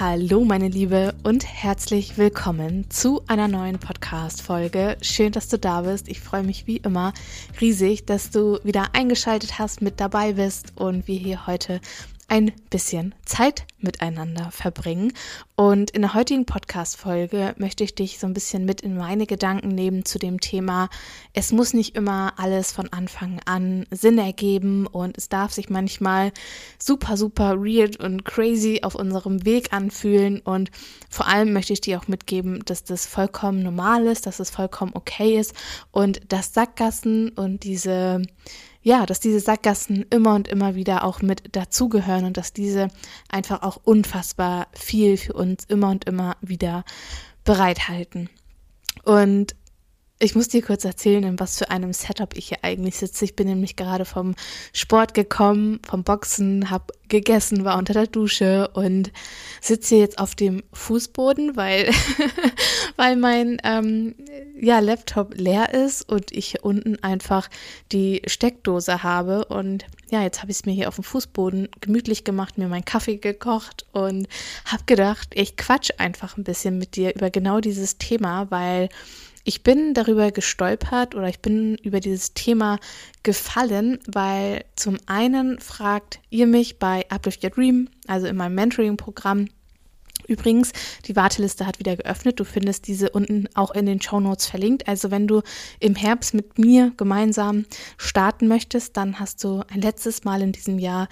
Hallo meine Liebe und herzlich willkommen zu einer neuen Podcast-Folge. Schön, dass du da bist. Ich freue mich wie immer riesig, dass du wieder eingeschaltet hast, mit dabei bist und wir hier heute ein bisschen Zeit miteinander verbringen. Und in der heutigen Podcast-Folge möchte ich dich so ein bisschen mit in meine Gedanken nehmen zu dem Thema, es muss nicht immer alles von Anfang an Sinn ergeben und es darf sich manchmal super, super weird und crazy auf unserem Weg anfühlen. Und vor allem möchte ich dir auch mitgeben, dass das vollkommen normal ist, dass es vollkommen okay ist und dass Sackgassen und diese ja, dass diese Sackgassen immer und immer wieder auch mit dazugehören und dass diese einfach auch unfassbar viel für uns immer und immer wieder bereithalten. Und ich muss dir kurz erzählen, in was für einem Setup ich hier eigentlich sitze. Ich bin nämlich gerade vom Sport gekommen, vom Boxen, habe gegessen, war unter der Dusche und sitze jetzt auf dem Fußboden, weil, weil mein ähm, ja, Laptop leer ist und ich hier unten einfach die Steckdose habe. Und ja, jetzt habe ich es mir hier auf dem Fußboden gemütlich gemacht, mir meinen Kaffee gekocht und habe gedacht, ich quatsch einfach ein bisschen mit dir über genau dieses Thema, weil ich bin darüber gestolpert oder ich bin über dieses Thema gefallen, weil zum einen fragt ihr mich bei Uplift Your Dream, also in meinem Mentoring-Programm, Übrigens, die Warteliste hat wieder geöffnet. Du findest diese unten auch in den Show Notes verlinkt. Also wenn du im Herbst mit mir gemeinsam starten möchtest, dann hast du ein letztes Mal in diesem Jahr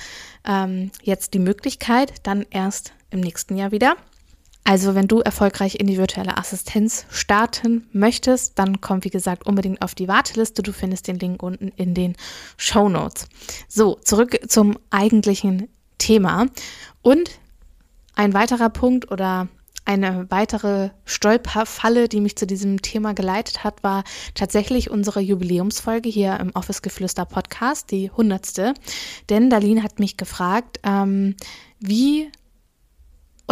ähm, jetzt die Möglichkeit, dann erst im nächsten Jahr wieder. Also wenn du erfolgreich in die virtuelle Assistenz starten möchtest, dann komm wie gesagt unbedingt auf die Warteliste. Du findest den Link unten in den Show Notes. So, zurück zum eigentlichen Thema. Und ein weiterer Punkt oder eine weitere Stolperfalle, die mich zu diesem Thema geleitet hat, war tatsächlich unsere Jubiläumsfolge hier im Office Geflüster Podcast, die hundertste. Denn Darlene hat mich gefragt, ähm, wie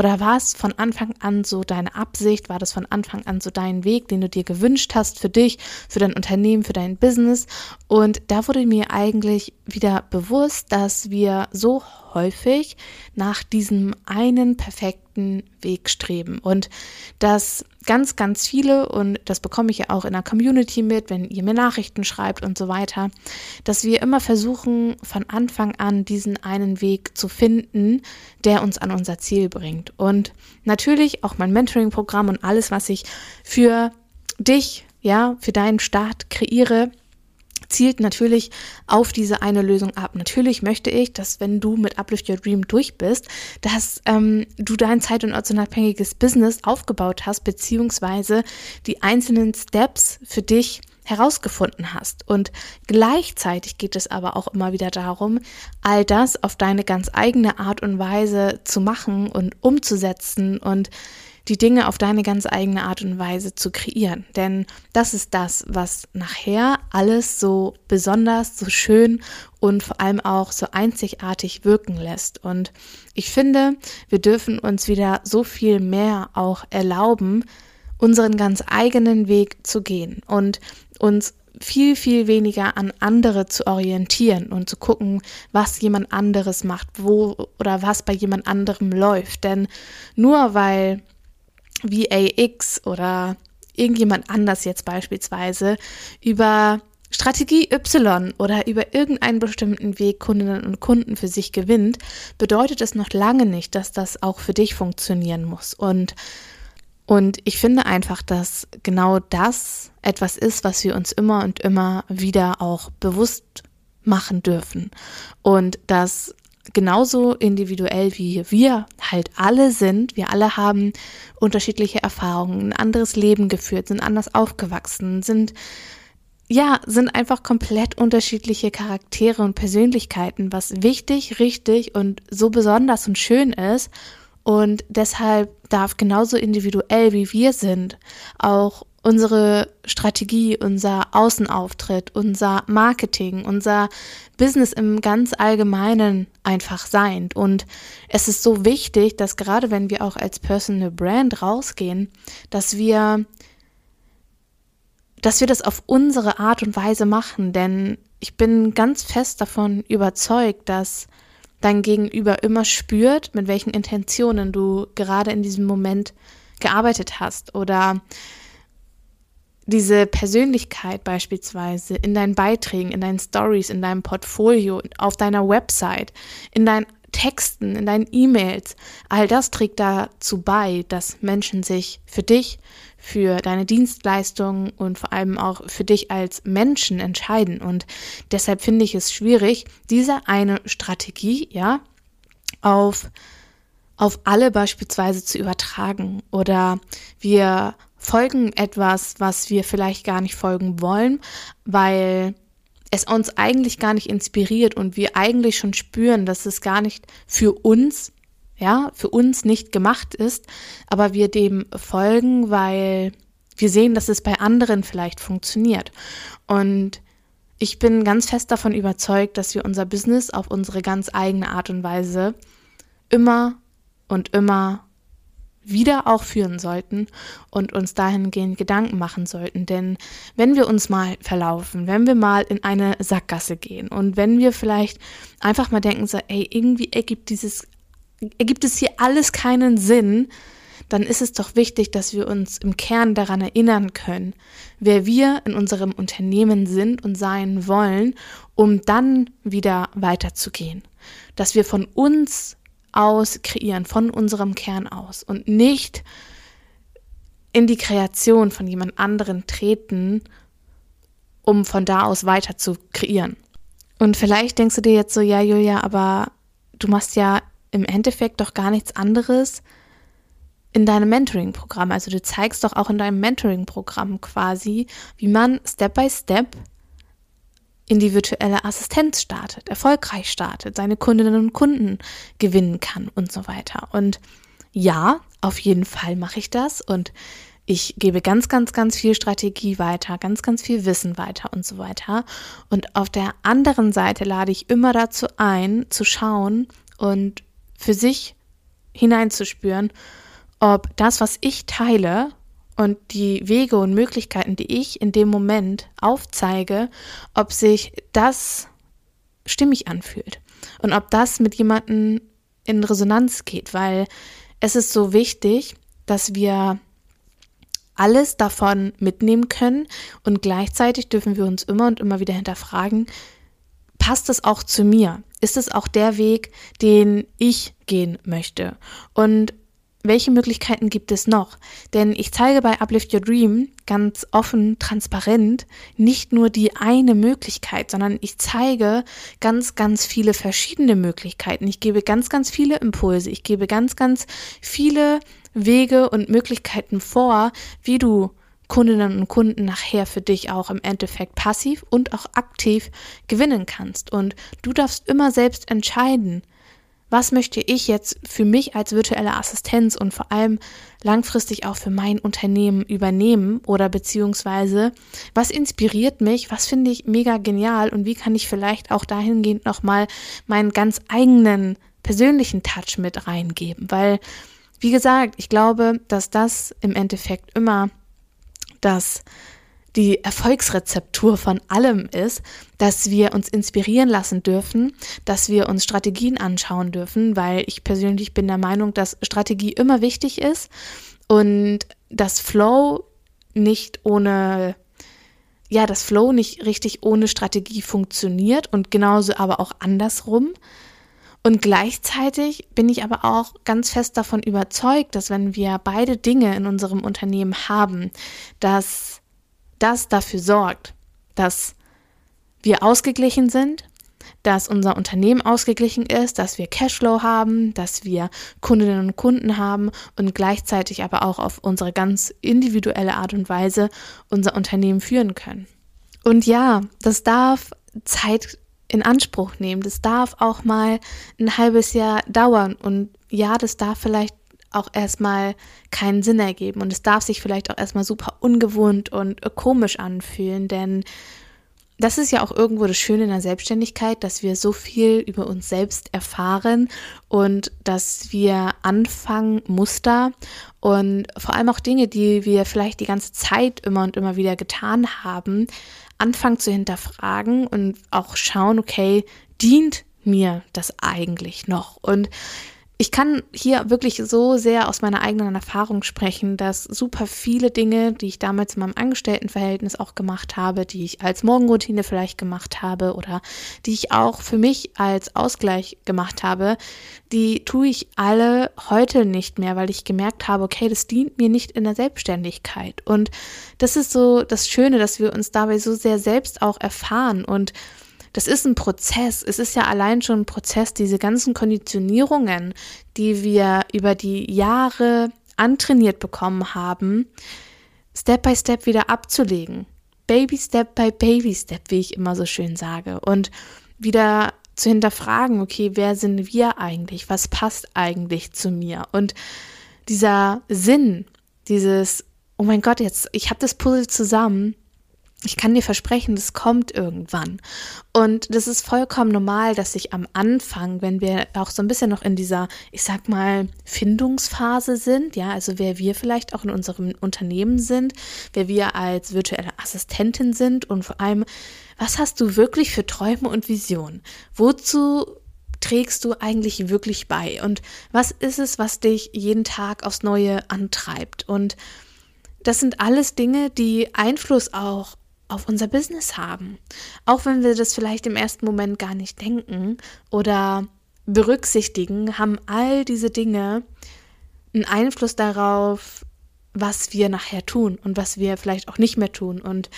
oder war es von Anfang an so deine Absicht? War das von Anfang an so dein Weg, den du dir gewünscht hast für dich, für dein Unternehmen, für dein Business? Und da wurde mir eigentlich wieder bewusst, dass wir so häufig nach diesem einen perfekten Weg streben und dass ganz, ganz viele, und das bekomme ich ja auch in der Community mit, wenn ihr mir Nachrichten schreibt und so weiter, dass wir immer versuchen, von Anfang an diesen einen Weg zu finden, der uns an unser Ziel bringt. Und natürlich auch mein Mentoring-Programm und alles, was ich für dich, ja, für deinen Start kreiere, zielt natürlich auf diese eine Lösung ab. Natürlich möchte ich, dass wenn du mit Uplift Your Dream durch bist, dass ähm, du dein zeit- und ortsunabhängiges Business aufgebaut hast, beziehungsweise die einzelnen Steps für dich herausgefunden hast. Und gleichzeitig geht es aber auch immer wieder darum, all das auf deine ganz eigene Art und Weise zu machen und umzusetzen und die Dinge auf deine ganz eigene Art und Weise zu kreieren. Denn das ist das, was nachher alles so besonders, so schön und vor allem auch so einzigartig wirken lässt. Und ich finde, wir dürfen uns wieder so viel mehr auch erlauben, unseren ganz eigenen Weg zu gehen und uns viel, viel weniger an andere zu orientieren und zu gucken, was jemand anderes macht, wo oder was bei jemand anderem läuft. Denn nur weil VAX oder irgendjemand anders jetzt beispielsweise über Strategie Y oder über irgendeinen bestimmten Weg Kundinnen und Kunden für sich gewinnt, bedeutet es noch lange nicht, dass das auch für dich funktionieren muss. Und, und ich finde einfach, dass genau das etwas ist, was wir uns immer und immer wieder auch bewusst machen dürfen. Und dass genauso individuell wie wir halt alle sind. Wir alle haben unterschiedliche Erfahrungen, ein anderes Leben geführt, sind anders aufgewachsen, sind ja, sind einfach komplett unterschiedliche Charaktere und Persönlichkeiten, was wichtig, richtig und so besonders und schön ist. Und deshalb darf genauso individuell wie wir sind auch unsere Strategie, unser Außenauftritt, unser Marketing, unser Business im ganz allgemeinen einfach sein. Und es ist so wichtig, dass gerade wenn wir auch als Personal Brand rausgehen, dass wir dass wir das auf unsere Art und Weise machen, denn ich bin ganz fest davon überzeugt, dass dein Gegenüber immer spürt, mit welchen Intentionen du gerade in diesem Moment gearbeitet hast oder diese Persönlichkeit beispielsweise in deinen Beiträgen, in deinen Stories, in deinem Portfolio, auf deiner Website, in deinen Texten, in deinen E-Mails, all das trägt dazu bei, dass Menschen sich für dich, für deine Dienstleistungen und vor allem auch für dich als Menschen entscheiden. Und deshalb finde ich es schwierig, diese eine Strategie, ja, auf, auf alle beispielsweise zu übertragen. Oder wir folgen etwas, was wir vielleicht gar nicht folgen wollen, weil es uns eigentlich gar nicht inspiriert und wir eigentlich schon spüren, dass es gar nicht für uns, ja, für uns nicht gemacht ist, aber wir dem folgen, weil wir sehen, dass es bei anderen vielleicht funktioniert. Und ich bin ganz fest davon überzeugt, dass wir unser Business auf unsere ganz eigene Art und Weise immer und immer wieder auch führen sollten und uns dahingehend Gedanken machen sollten. Denn wenn wir uns mal verlaufen, wenn wir mal in eine Sackgasse gehen und wenn wir vielleicht einfach mal denken, so, ey, irgendwie ergibt dieses, ergibt es hier alles keinen Sinn, dann ist es doch wichtig, dass wir uns im Kern daran erinnern können, wer wir in unserem Unternehmen sind und sein wollen, um dann wieder weiterzugehen. Dass wir von uns aus kreieren, von unserem Kern aus und nicht in die Kreation von jemand anderen treten, um von da aus weiter zu kreieren. Und vielleicht denkst du dir jetzt so, ja, Julia, aber du machst ja im Endeffekt doch gar nichts anderes in deinem Mentoring-Programm. Also du zeigst doch auch in deinem Mentoring-Programm quasi, wie man Step by Step in die virtuelle Assistenz startet, erfolgreich startet, seine Kundinnen und Kunden gewinnen kann und so weiter. Und ja, auf jeden Fall mache ich das und ich gebe ganz, ganz, ganz viel Strategie weiter, ganz, ganz viel Wissen weiter und so weiter. Und auf der anderen Seite lade ich immer dazu ein, zu schauen und für sich hineinzuspüren, ob das, was ich teile, und die Wege und Möglichkeiten, die ich in dem Moment aufzeige, ob sich das stimmig anfühlt und ob das mit jemandem in Resonanz geht, weil es ist so wichtig, dass wir alles davon mitnehmen können und gleichzeitig dürfen wir uns immer und immer wieder hinterfragen, passt es auch zu mir? Ist es auch der Weg, den ich gehen möchte? Und welche Möglichkeiten gibt es noch? Denn ich zeige bei Uplift Your Dream ganz offen, transparent nicht nur die eine Möglichkeit, sondern ich zeige ganz, ganz viele verschiedene Möglichkeiten. Ich gebe ganz, ganz viele Impulse. Ich gebe ganz, ganz viele Wege und Möglichkeiten vor, wie du Kundinnen und Kunden nachher für dich auch im Endeffekt passiv und auch aktiv gewinnen kannst. Und du darfst immer selbst entscheiden, was möchte ich jetzt für mich als virtuelle Assistenz und vor allem langfristig auch für mein Unternehmen übernehmen oder beziehungsweise was inspiriert mich, was finde ich mega genial und wie kann ich vielleicht auch dahingehend nochmal meinen ganz eigenen persönlichen Touch mit reingeben, weil wie gesagt, ich glaube, dass das im Endeffekt immer das die Erfolgsrezeptur von allem ist, dass wir uns inspirieren lassen dürfen, dass wir uns Strategien anschauen dürfen, weil ich persönlich bin der Meinung, dass Strategie immer wichtig ist und das Flow nicht ohne ja, das Flow nicht richtig ohne Strategie funktioniert und genauso aber auch andersrum. Und gleichzeitig bin ich aber auch ganz fest davon überzeugt, dass wenn wir beide Dinge in unserem Unternehmen haben, dass das dafür sorgt, dass wir ausgeglichen sind, dass unser Unternehmen ausgeglichen ist, dass wir Cashflow haben, dass wir Kundinnen und Kunden haben und gleichzeitig aber auch auf unsere ganz individuelle Art und Weise unser Unternehmen führen können. Und ja, das darf Zeit in Anspruch nehmen. Das darf auch mal ein halbes Jahr dauern und ja, das darf vielleicht auch erstmal keinen Sinn ergeben und es darf sich vielleicht auch erstmal super ungewohnt und komisch anfühlen, denn das ist ja auch irgendwo das Schöne in der Selbstständigkeit, dass wir so viel über uns selbst erfahren und dass wir anfangen, Muster und vor allem auch Dinge, die wir vielleicht die ganze Zeit immer und immer wieder getan haben, anfangen zu hinterfragen und auch schauen, okay, dient mir das eigentlich noch? Und ich kann hier wirklich so sehr aus meiner eigenen Erfahrung sprechen, dass super viele Dinge, die ich damals in meinem Angestelltenverhältnis auch gemacht habe, die ich als Morgenroutine vielleicht gemacht habe oder die ich auch für mich als Ausgleich gemacht habe, die tue ich alle heute nicht mehr, weil ich gemerkt habe, okay, das dient mir nicht in der Selbstständigkeit. Und das ist so das Schöne, dass wir uns dabei so sehr selbst auch erfahren und das ist ein Prozess. Es ist ja allein schon ein Prozess, diese ganzen Konditionierungen, die wir über die Jahre antrainiert bekommen haben, Step by Step wieder abzulegen. Baby Step by Baby Step, wie ich immer so schön sage. Und wieder zu hinterfragen, okay, wer sind wir eigentlich? Was passt eigentlich zu mir? Und dieser Sinn, dieses, oh mein Gott, jetzt, ich habe das Puzzle zusammen ich kann dir versprechen, das kommt irgendwann. Und das ist vollkommen normal, dass sich am Anfang, wenn wir auch so ein bisschen noch in dieser, ich sag mal, Findungsphase sind, ja, also wer wir vielleicht auch in unserem Unternehmen sind, wer wir als virtuelle Assistentin sind und vor allem, was hast du wirklich für Träume und Visionen? Wozu trägst du eigentlich wirklich bei? Und was ist es, was dich jeden Tag aufs Neue antreibt? Und das sind alles Dinge, die Einfluss auch auf unser Business haben. Auch wenn wir das vielleicht im ersten Moment gar nicht denken oder berücksichtigen, haben all diese Dinge einen Einfluss darauf, was wir nachher tun und was wir vielleicht auch nicht mehr tun und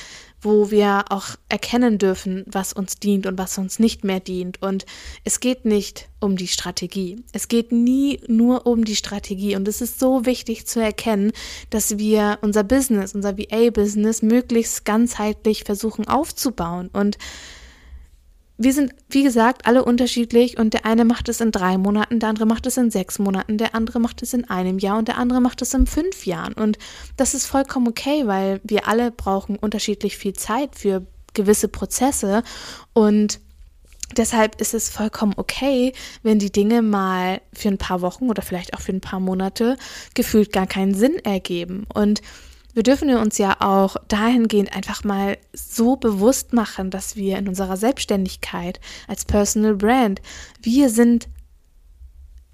wo wir auch erkennen dürfen, was uns dient und was uns nicht mehr dient. Und es geht nicht um die Strategie. Es geht nie nur um die Strategie. Und es ist so wichtig zu erkennen, dass wir unser Business, unser VA-Business möglichst ganzheitlich versuchen aufzubauen und wir sind, wie gesagt, alle unterschiedlich und der eine macht es in drei Monaten, der andere macht es in sechs Monaten, der andere macht es in einem Jahr und der andere macht es in fünf Jahren. Und das ist vollkommen okay, weil wir alle brauchen unterschiedlich viel Zeit für gewisse Prozesse und Deshalb ist es vollkommen okay, wenn die Dinge mal für ein paar Wochen oder vielleicht auch für ein paar Monate gefühlt gar keinen Sinn ergeben. Und wir dürfen uns ja auch dahingehend einfach mal so bewusst machen, dass wir in unserer Selbstständigkeit als Personal Brand, wir sind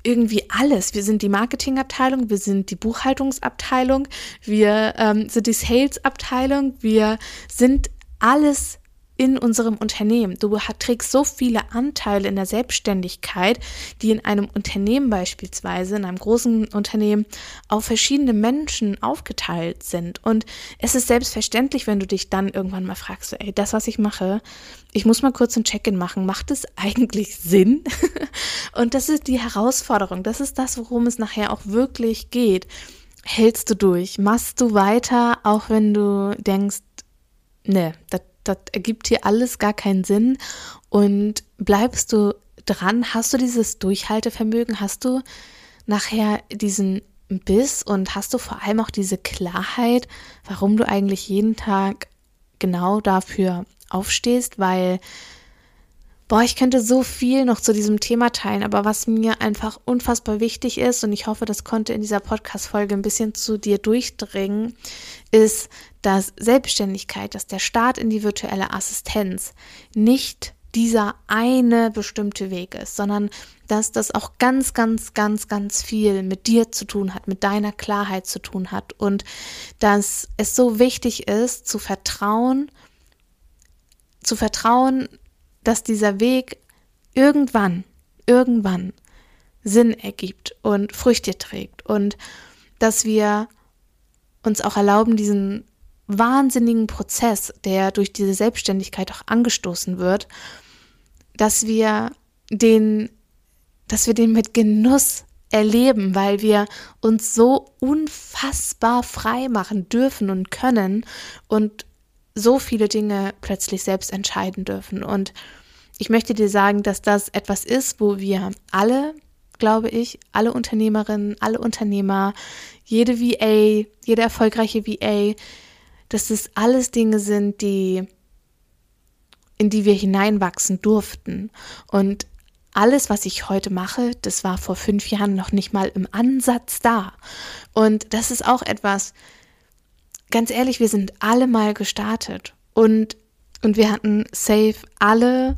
irgendwie alles. Wir sind die Marketingabteilung, wir sind die Buchhaltungsabteilung, wir ähm, sind die Salesabteilung, wir sind alles in unserem Unternehmen. Du trägst so viele Anteile in der Selbstständigkeit, die in einem Unternehmen beispielsweise, in einem großen Unternehmen, auf verschiedene Menschen aufgeteilt sind. Und es ist selbstverständlich, wenn du dich dann irgendwann mal fragst, ey, das, was ich mache, ich muss mal kurz ein Check-in machen, macht es eigentlich Sinn? Und das ist die Herausforderung. Das ist das, worum es nachher auch wirklich geht. Hältst du durch? Machst du weiter, auch wenn du denkst, ne, das das ergibt hier alles gar keinen Sinn. Und bleibst du dran? Hast du dieses Durchhaltevermögen? Hast du nachher diesen Biss und hast du vor allem auch diese Klarheit, warum du eigentlich jeden Tag genau dafür aufstehst? Weil Boah, ich könnte so viel noch zu diesem Thema teilen, aber was mir einfach unfassbar wichtig ist, und ich hoffe, das konnte in dieser Podcast-Folge ein bisschen zu dir durchdringen, ist, dass Selbstständigkeit, dass der Start in die virtuelle Assistenz nicht dieser eine bestimmte Weg ist, sondern dass das auch ganz, ganz, ganz, ganz viel mit dir zu tun hat, mit deiner Klarheit zu tun hat und dass es so wichtig ist, zu vertrauen, zu vertrauen, dass dieser Weg irgendwann, irgendwann Sinn ergibt und Früchte trägt und dass wir uns auch erlauben, diesen wahnsinnigen Prozess, der durch diese Selbstständigkeit auch angestoßen wird, dass wir den, dass wir den mit Genuss erleben, weil wir uns so unfassbar frei machen dürfen und können und so viele Dinge plötzlich selbst entscheiden dürfen. Und ich möchte dir sagen, dass das etwas ist, wo wir alle glaube ich, alle Unternehmerinnen, alle Unternehmer, jede VA, jede erfolgreiche VA, dass das alles Dinge sind, die in die wir hineinwachsen durften. Und alles, was ich heute mache, das war vor fünf Jahren noch nicht mal im Ansatz da. Und das ist auch etwas, ganz ehrlich, wir sind alle mal gestartet. Und, und wir hatten safe alle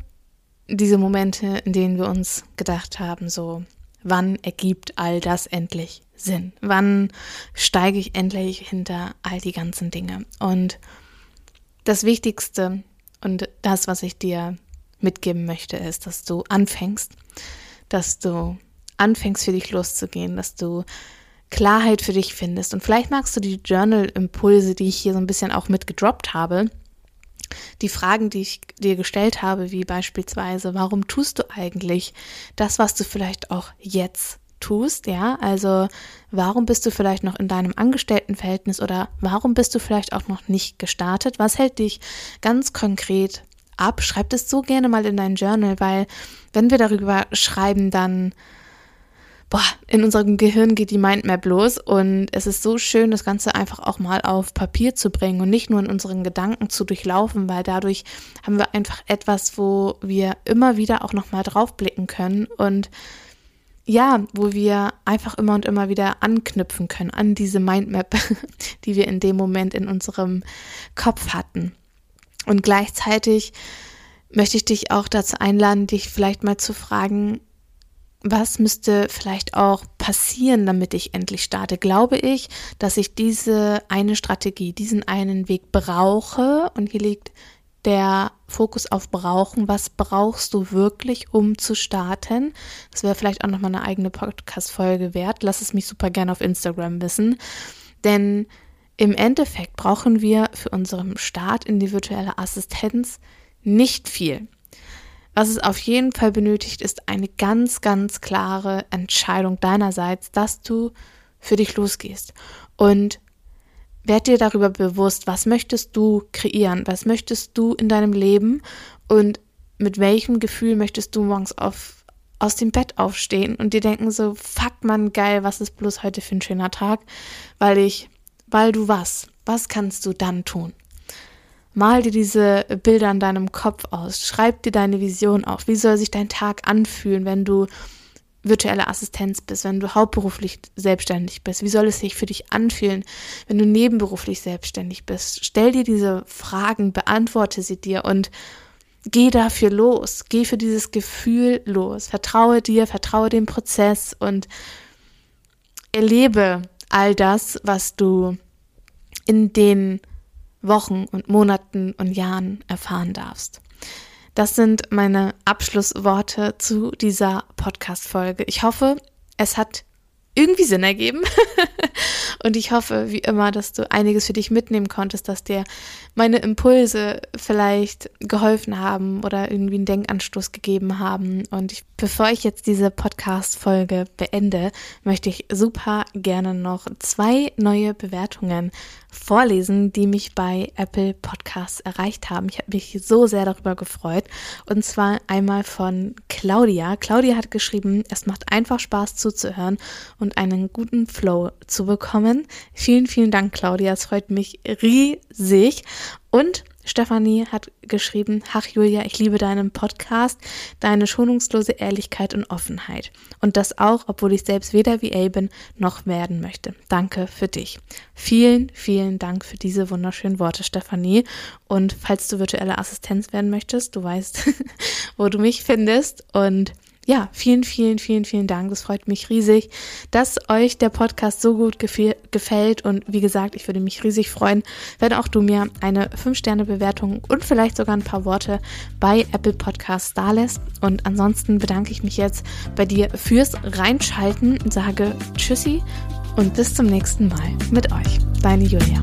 diese Momente, in denen wir uns gedacht haben, so, wann ergibt all das endlich Sinn? Wann steige ich endlich hinter all die ganzen Dinge? Und das Wichtigste und das, was ich dir mitgeben möchte, ist, dass du anfängst, dass du anfängst für dich loszugehen, dass du Klarheit für dich findest. Und vielleicht magst du die Journal-Impulse, die ich hier so ein bisschen auch mitgedroppt habe, die Fragen, die ich dir gestellt habe, wie beispielsweise, warum tust du eigentlich das, was du vielleicht auch jetzt tust, ja? Also, warum bist du vielleicht noch in deinem Angestelltenverhältnis oder warum bist du vielleicht auch noch nicht gestartet? Was hält dich ganz konkret ab? Schreib das so gerne mal in dein Journal, weil wenn wir darüber schreiben, dann boah, in unserem Gehirn geht die Mindmap los und es ist so schön, das Ganze einfach auch mal auf Papier zu bringen und nicht nur in unseren Gedanken zu durchlaufen, weil dadurch haben wir einfach etwas, wo wir immer wieder auch nochmal draufblicken können und ja, wo wir einfach immer und immer wieder anknüpfen können an diese Mindmap, die wir in dem Moment in unserem Kopf hatten. Und gleichzeitig möchte ich dich auch dazu einladen, dich vielleicht mal zu fragen, was müsste vielleicht auch passieren, damit ich endlich starte? Glaube ich, dass ich diese eine Strategie, diesen einen Weg brauche? Und hier liegt der Fokus auf Brauchen. Was brauchst du wirklich, um zu starten? Das wäre vielleicht auch nochmal eine eigene Podcast-Folge wert. Lass es mich super gerne auf Instagram wissen. Denn im Endeffekt brauchen wir für unseren Start in die virtuelle Assistenz nicht viel. Was es auf jeden Fall benötigt, ist eine ganz, ganz klare Entscheidung deinerseits, dass du für dich losgehst. Und werd dir darüber bewusst, was möchtest du kreieren, was möchtest du in deinem Leben und mit welchem Gefühl möchtest du morgens auf, aus dem Bett aufstehen und dir denken so, fuck man, geil, was ist bloß heute für ein schöner Tag, weil ich, weil du was, was kannst du dann tun? Mal dir diese Bilder in deinem Kopf aus. Schreib dir deine Vision auf. Wie soll sich dein Tag anfühlen, wenn du virtuelle Assistenz bist, wenn du hauptberuflich selbstständig bist? Wie soll es sich für dich anfühlen, wenn du nebenberuflich selbstständig bist? Stell dir diese Fragen, beantworte sie dir und geh dafür los. Geh für dieses Gefühl los. Vertraue dir, vertraue dem Prozess und erlebe all das, was du in den Wochen und Monaten und Jahren erfahren darfst. Das sind meine Abschlussworte zu dieser Podcast-Folge. Ich hoffe, es hat irgendwie Sinn ergeben. und ich hoffe, wie immer, dass du einiges für dich mitnehmen konntest, dass dir meine Impulse vielleicht geholfen haben oder irgendwie einen Denkanstoß gegeben haben. Und ich, bevor ich jetzt diese Podcast-Folge beende, möchte ich super gerne noch zwei neue Bewertungen vorlesen, die mich bei Apple Podcasts erreicht haben. Ich habe mich so sehr darüber gefreut. Und zwar einmal von Claudia. Claudia hat geschrieben, es macht einfach Spaß zuzuhören und einen guten Flow zu bekommen. Vielen, vielen Dank, Claudia. Es freut mich riesig. Und Stefanie hat geschrieben, ach Julia, ich liebe deinen Podcast, deine schonungslose Ehrlichkeit und Offenheit. Und das auch, obwohl ich selbst weder VA bin noch werden möchte. Danke für dich. Vielen, vielen Dank für diese wunderschönen Worte, Stefanie. Und falls du virtuelle Assistenz werden möchtest, du weißt, wo du mich findest. Und ja, vielen, vielen, vielen, vielen Dank. Das freut mich riesig, dass euch der Podcast so gut gefällt. Und wie gesagt, ich würde mich riesig freuen, wenn auch du mir eine 5-Sterne-Bewertung und vielleicht sogar ein paar Worte bei Apple Podcasts da lässt. Und ansonsten bedanke ich mich jetzt bei dir fürs Reinschalten, sage Tschüssi und bis zum nächsten Mal mit euch. Deine Julia.